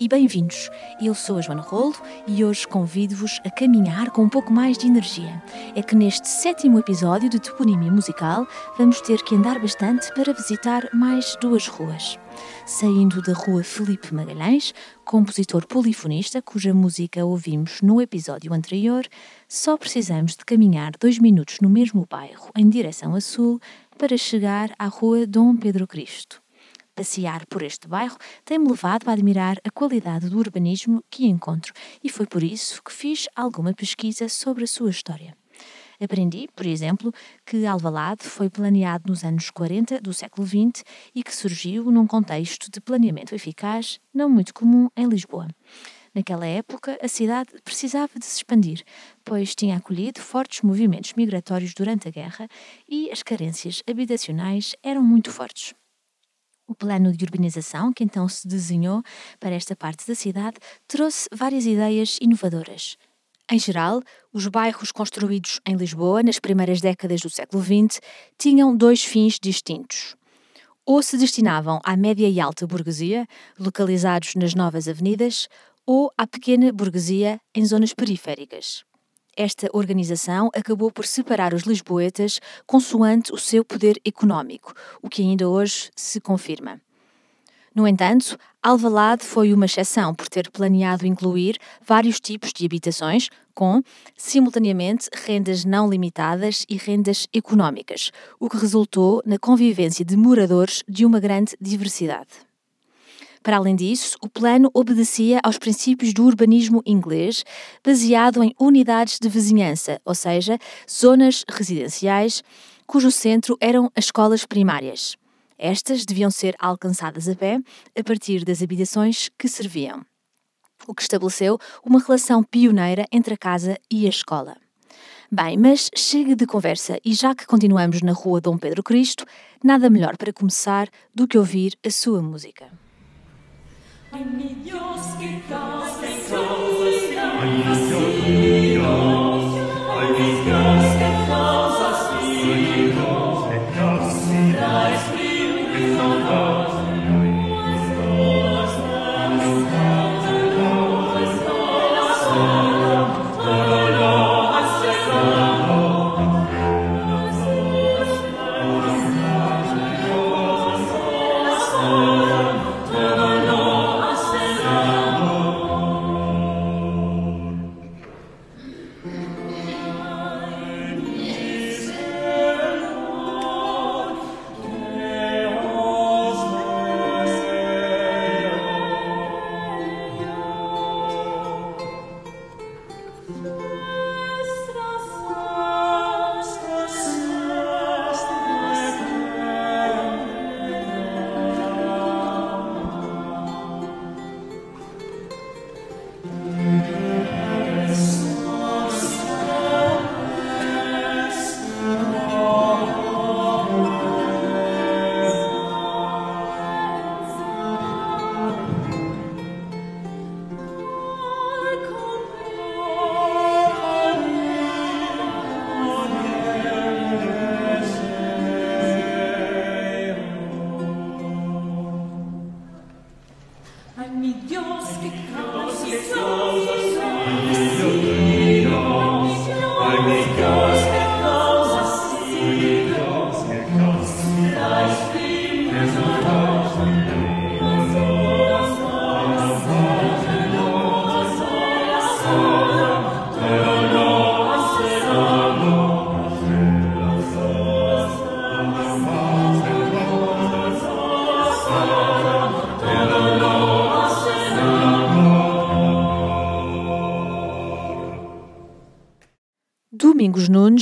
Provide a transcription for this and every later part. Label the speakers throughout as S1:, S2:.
S1: e bem-vindos. Eu sou a Joana Rolo e hoje convido-vos a caminhar com um pouco mais de energia. É que neste sétimo episódio de Toponímia Musical vamos ter que andar bastante para visitar mais duas ruas. Saindo da rua Felipe Magalhães, compositor polifonista cuja música ouvimos no episódio anterior, só precisamos de caminhar dois minutos no mesmo bairro em direção a sul para chegar à rua Dom Pedro Cristo. Passear por este bairro tem-me levado a admirar a qualidade do urbanismo que encontro e foi por isso que fiz alguma pesquisa sobre a sua história. Aprendi, por exemplo, que Alvalade foi planeado nos anos 40 do século XX e que surgiu num contexto de planeamento eficaz não muito comum em Lisboa. Naquela época, a cidade precisava de se expandir, pois tinha acolhido fortes movimentos migratórios durante a guerra e as carências habitacionais eram muito fortes. O plano de urbanização que então se desenhou para esta parte da cidade trouxe várias ideias inovadoras. Em geral, os bairros construídos em Lisboa nas primeiras décadas do século XX tinham dois fins distintos. Ou se destinavam à média e alta burguesia, localizados nas novas avenidas, ou à pequena burguesia em zonas periféricas. Esta organização acabou por separar os lisboetas consoante o seu poder económico, o que ainda hoje se confirma. No entanto, Alvalade foi uma exceção por ter planeado incluir vários tipos de habitações com, simultaneamente, rendas não limitadas e rendas económicas, o que resultou na convivência de moradores de uma grande diversidade. Para além disso, o plano obedecia aos princípios do urbanismo inglês, baseado em unidades de vizinhança, ou seja, zonas residenciais, cujo centro eram as escolas primárias. Estas deviam ser alcançadas a pé a partir das habitações que serviam, o que estabeleceu uma relação pioneira entre a casa e a escola. Bem, mas chega de conversa e já que continuamos na rua Dom Pedro Cristo, nada melhor para começar do que ouvir a sua música. Agnus Deo, Agnus Deo,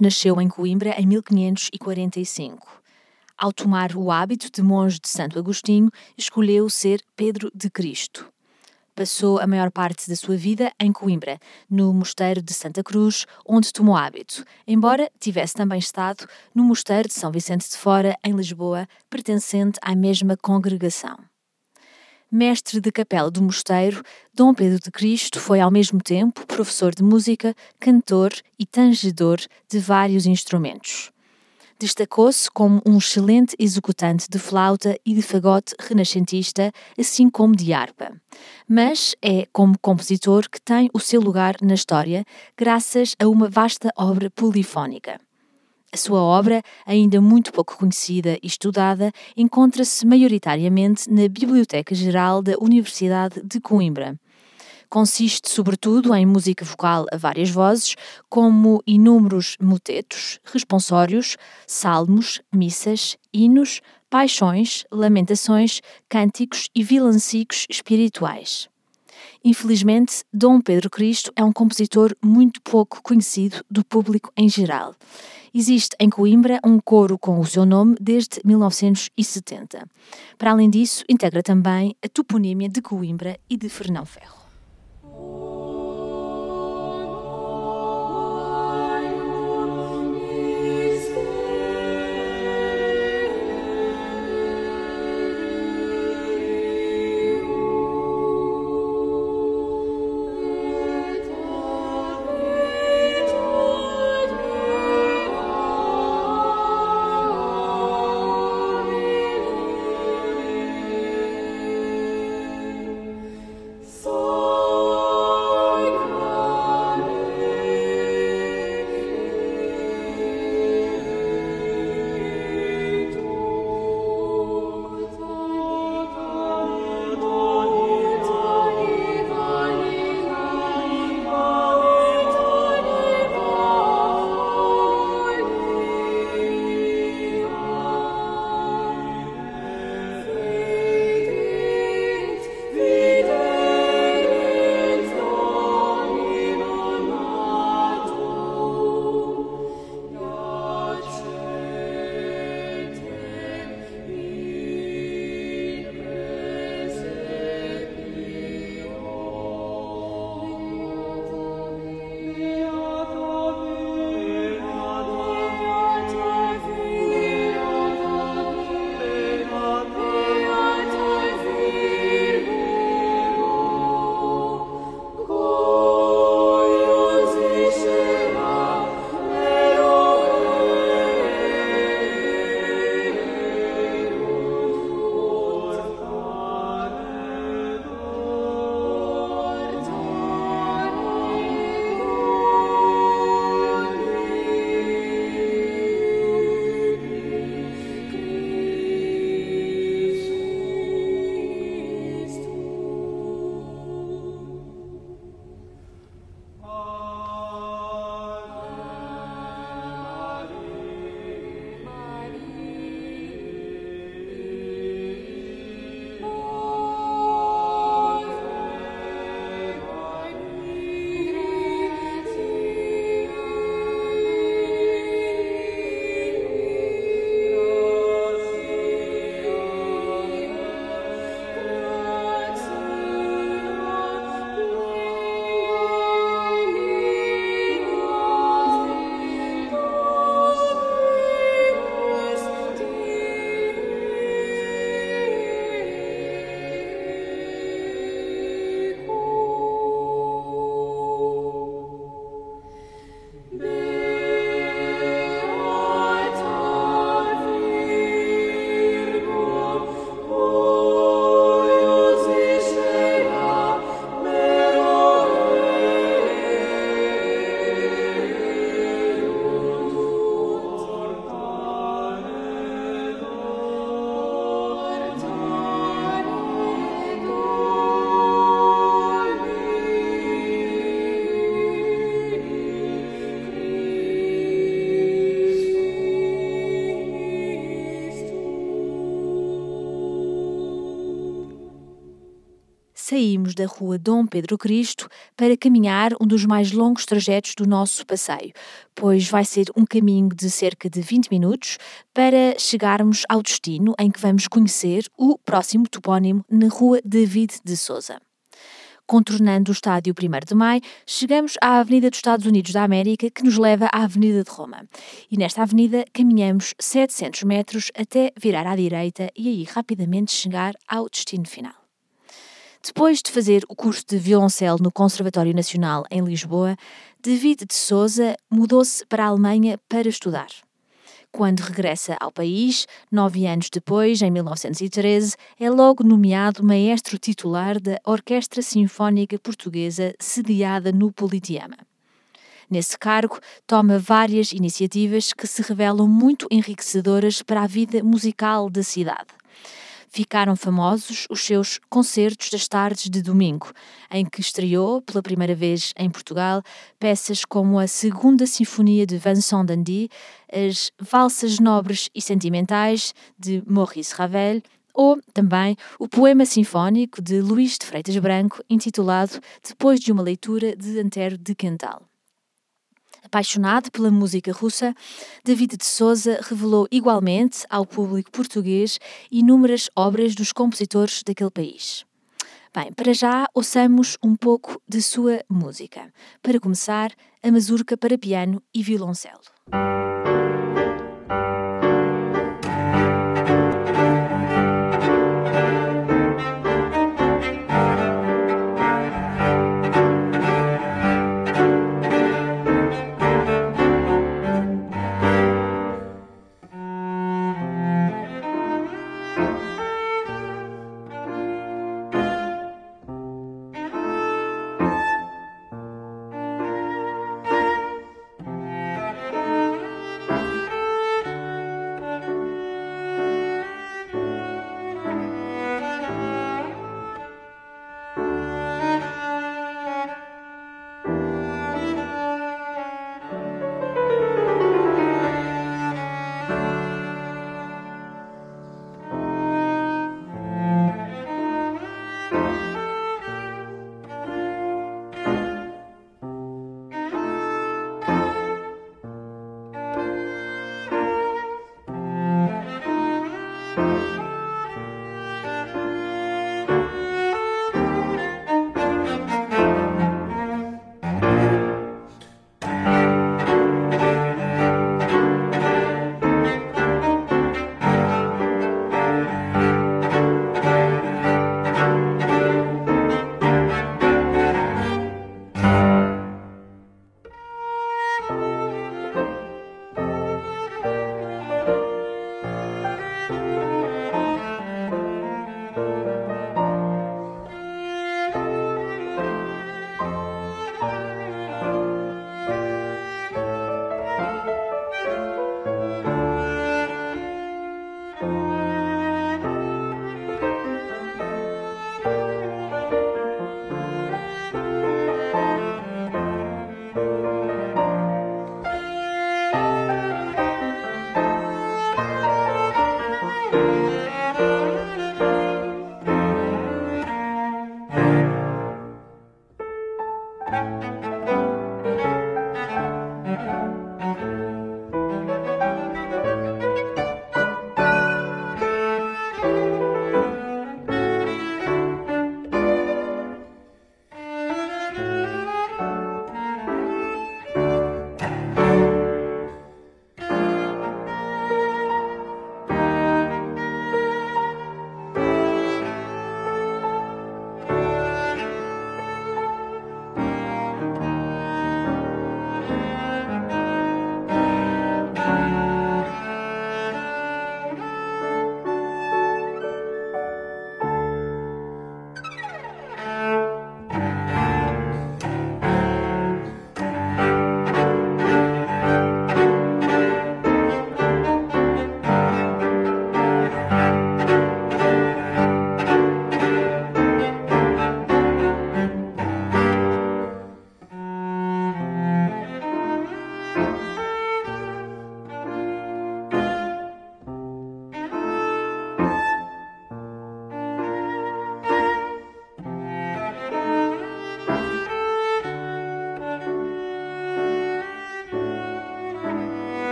S1: Nasceu em Coimbra em 1545. Ao tomar o hábito de monge de Santo Agostinho, escolheu ser Pedro de Cristo. Passou a maior parte da sua vida em Coimbra, no Mosteiro de Santa Cruz, onde tomou hábito, embora tivesse também estado no Mosteiro de São Vicente de Fora, em Lisboa, pertencente à mesma congregação mestre de capela do mosteiro, Dom Pedro de Cristo foi ao mesmo tempo professor de música, cantor e tangedor de vários instrumentos. Destacou-se como um excelente executante de flauta e de fagote renascentista, assim como de harpa. Mas é como compositor que tem o seu lugar na história, graças a uma vasta obra polifónica. A sua obra, ainda muito pouco conhecida e estudada, encontra-se maioritariamente na Biblioteca Geral da Universidade de Coimbra. Consiste, sobretudo, em música vocal a várias vozes, como inúmeros motetos, responsórios, salmos, missas, hinos, paixões, lamentações, cânticos e vilancicos espirituais. Infelizmente, Dom Pedro Cristo é um compositor muito pouco conhecido do público em geral. Existe em Coimbra um coro com o seu nome desde 1970. Para além disso, integra também a toponímia de Coimbra e de Fernão Ferro. Da rua Dom Pedro Cristo para caminhar um dos mais longos trajetos do nosso passeio, pois vai ser um caminho de cerca de 20 minutos para chegarmos ao destino em que vamos conhecer o próximo topónimo na rua David de Souza. Contornando o estádio 1 de Maio, chegamos à Avenida dos Estados Unidos da América, que nos leva à Avenida de Roma. E nesta avenida caminhamos 700 metros até virar à direita e aí rapidamente chegar ao destino final. Depois de fazer o curso de violoncelo no Conservatório Nacional em Lisboa, David de Souza mudou-se para a Alemanha para estudar. Quando regressa ao país, nove anos depois, em 1913, é logo nomeado maestro titular da Orquestra Sinfónica Portuguesa, sediada no Politeama. Nesse cargo, toma várias iniciativas que se revelam muito enriquecedoras para a vida musical da cidade ficaram famosos os seus concertos das tardes de domingo, em que estreou pela primeira vez em Portugal peças como a Segunda Sinfonia de Vincent Dandy, as Valsas Nobres e Sentimentais de Maurice Ravel ou também o poema sinfónico de Luís de Freitas Branco, intitulado Depois de uma leitura de Antero de Quental. Apaixonado pela música russa, David de Souza revelou igualmente ao público português inúmeras obras dos compositores daquele país. Bem, para já ouçamos um pouco de sua música. Para começar, a mazurca para piano e violoncelo.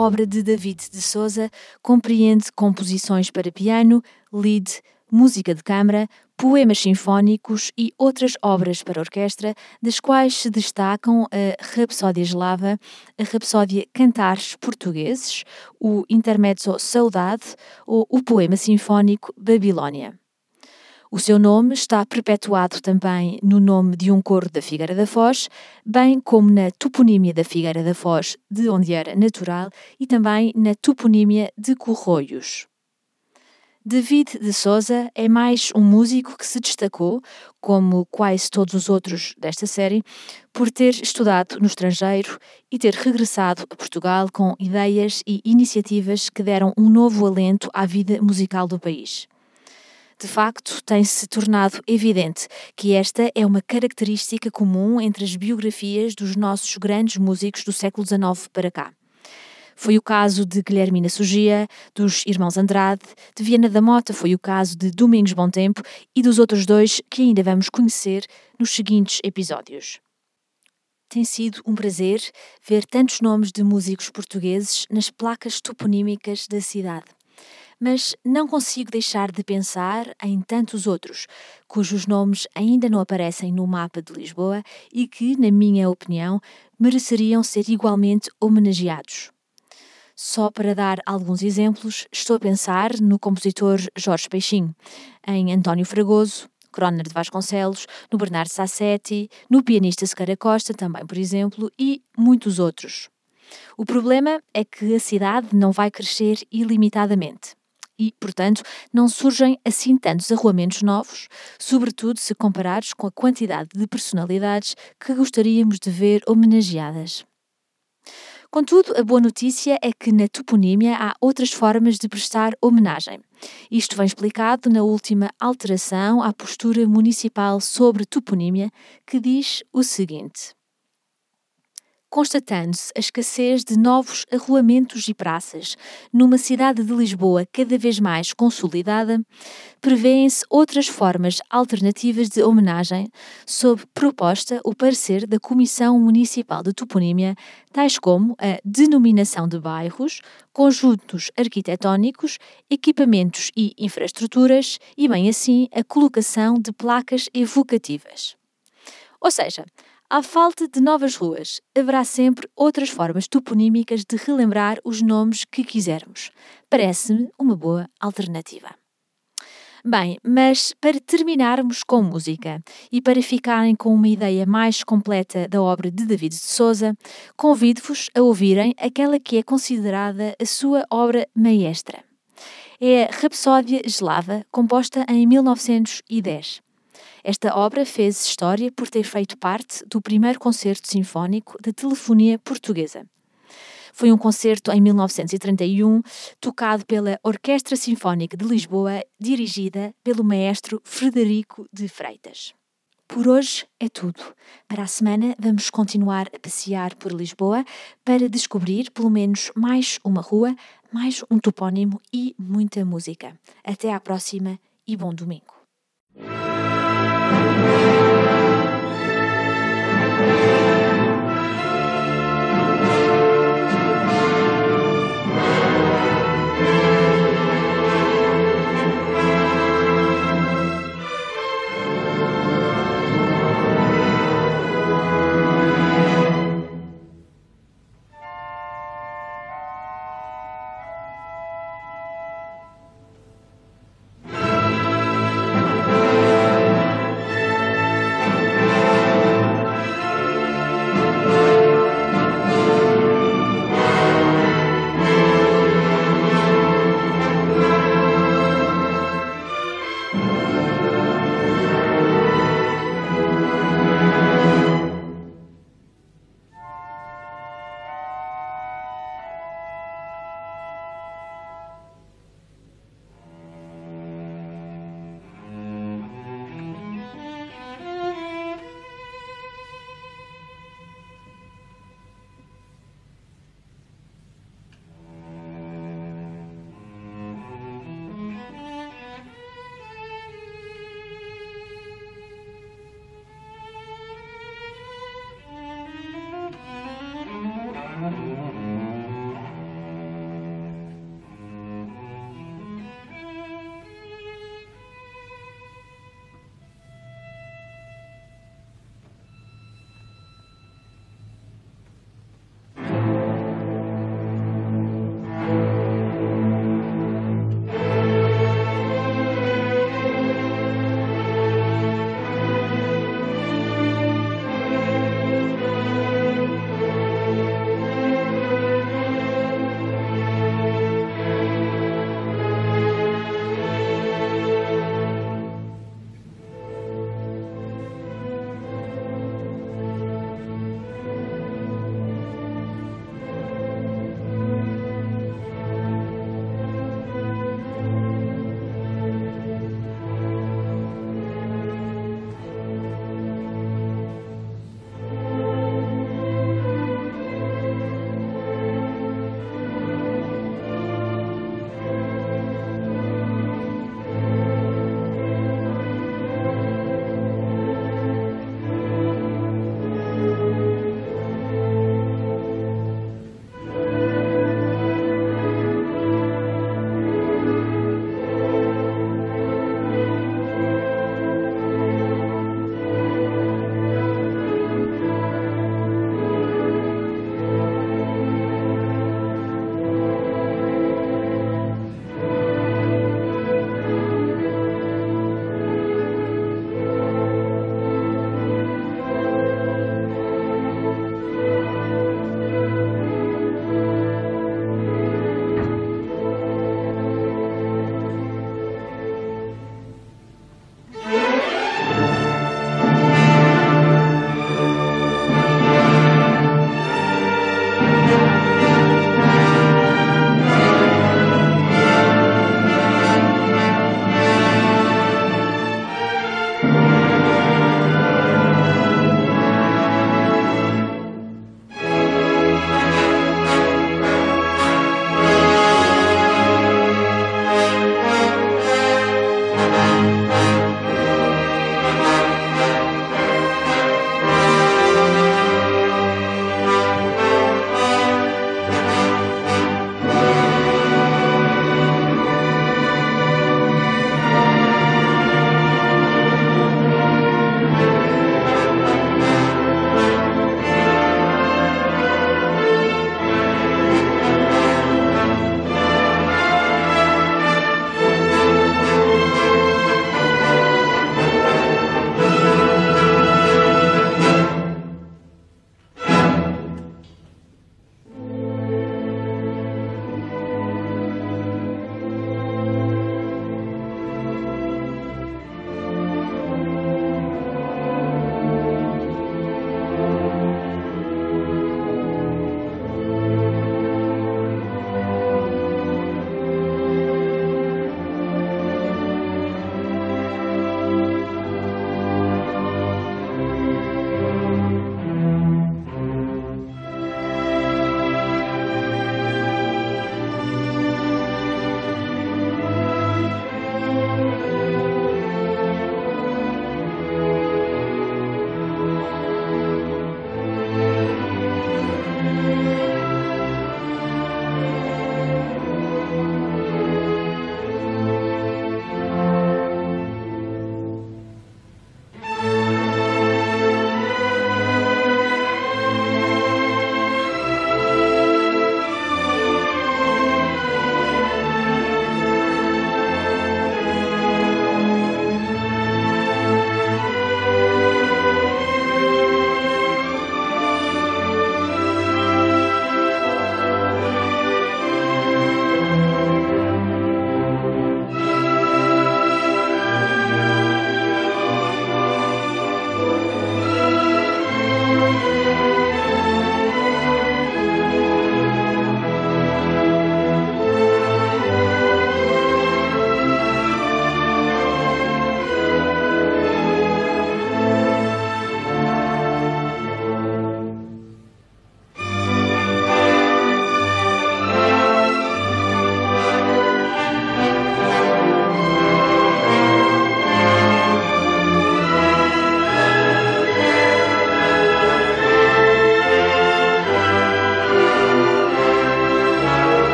S1: Obra de David de Souza compreende composições para piano, lead, música de câmara, poemas sinfónicos e outras obras para orquestra, das quais se destacam a Rapsódia Eslava, a Rapsódia Cantares Portugueses, o Intermezzo Saudade ou o poema sinfónico Babilônia. O seu nome está perpetuado também no nome de um coro da Figueira da Foz, bem como na toponímia da Figueira da Foz, de onde era natural, e também na toponímia de Corroios. David de Souza é mais um músico que se destacou, como quase todos os outros desta série, por ter estudado no estrangeiro e ter regressado a Portugal com ideias e iniciativas que deram um novo alento à vida musical do país. De facto, tem-se tornado evidente que esta é uma característica comum entre as biografias dos nossos grandes músicos do século XIX para cá. Foi o caso de Guilhermina Sugia, dos Irmãos Andrade, de Viana da Mota foi o caso de Domingos Bom Tempo e dos outros dois que ainda vamos conhecer nos seguintes episódios. Tem sido um prazer ver tantos nomes de músicos portugueses nas placas toponímicas da cidade mas não consigo deixar de pensar em tantos outros, cujos nomes ainda não aparecem no mapa de Lisboa e que, na minha opinião, mereceriam ser igualmente homenageados. Só para dar alguns exemplos, estou a pensar no compositor Jorge Peixinho, em António Fragoso, Croner de Vasconcelos, no Bernardo Sassetti, no pianista Sequeira Costa, também, por exemplo, e muitos outros. O problema é que a cidade não vai crescer ilimitadamente e, portanto, não surgem assim tantos arruamentos novos, sobretudo se comparados com a quantidade de personalidades que gostaríamos de ver homenageadas. Contudo, a boa notícia é que na toponímia há outras formas de prestar homenagem. Isto vem explicado na última alteração à postura municipal sobre toponímia, que diz o seguinte constatando-se a escassez de novos arruamentos e praças numa cidade de Lisboa cada vez mais consolidada, prevêem-se outras formas alternativas de homenagem, sob proposta ou parecer da Comissão Municipal de Toponímia, tais como a denominação de bairros, conjuntos arquitetónicos, equipamentos e infraestruturas e, bem assim, a colocação de placas evocativas. Ou seja, à falta de novas ruas, haverá sempre outras formas toponímicas de relembrar os nomes que quisermos. Parece-me uma boa alternativa. Bem, mas para terminarmos com música e para ficarem com uma ideia mais completa da obra de David de Souza, convido-vos a ouvirem aquela que é considerada a sua obra maestra. É a Rapsódia Eslava, composta em 1910. Esta obra fez história por ter feito parte do primeiro concerto sinfónico da telefonia portuguesa. Foi um concerto em 1931, tocado pela Orquestra Sinfónica de Lisboa, dirigida pelo maestro Frederico de Freitas. Por hoje é tudo. Para a semana vamos continuar a passear por Lisboa para descobrir pelo menos mais uma rua, mais um topónimo e muita música. Até à próxima e bom domingo. Thank you.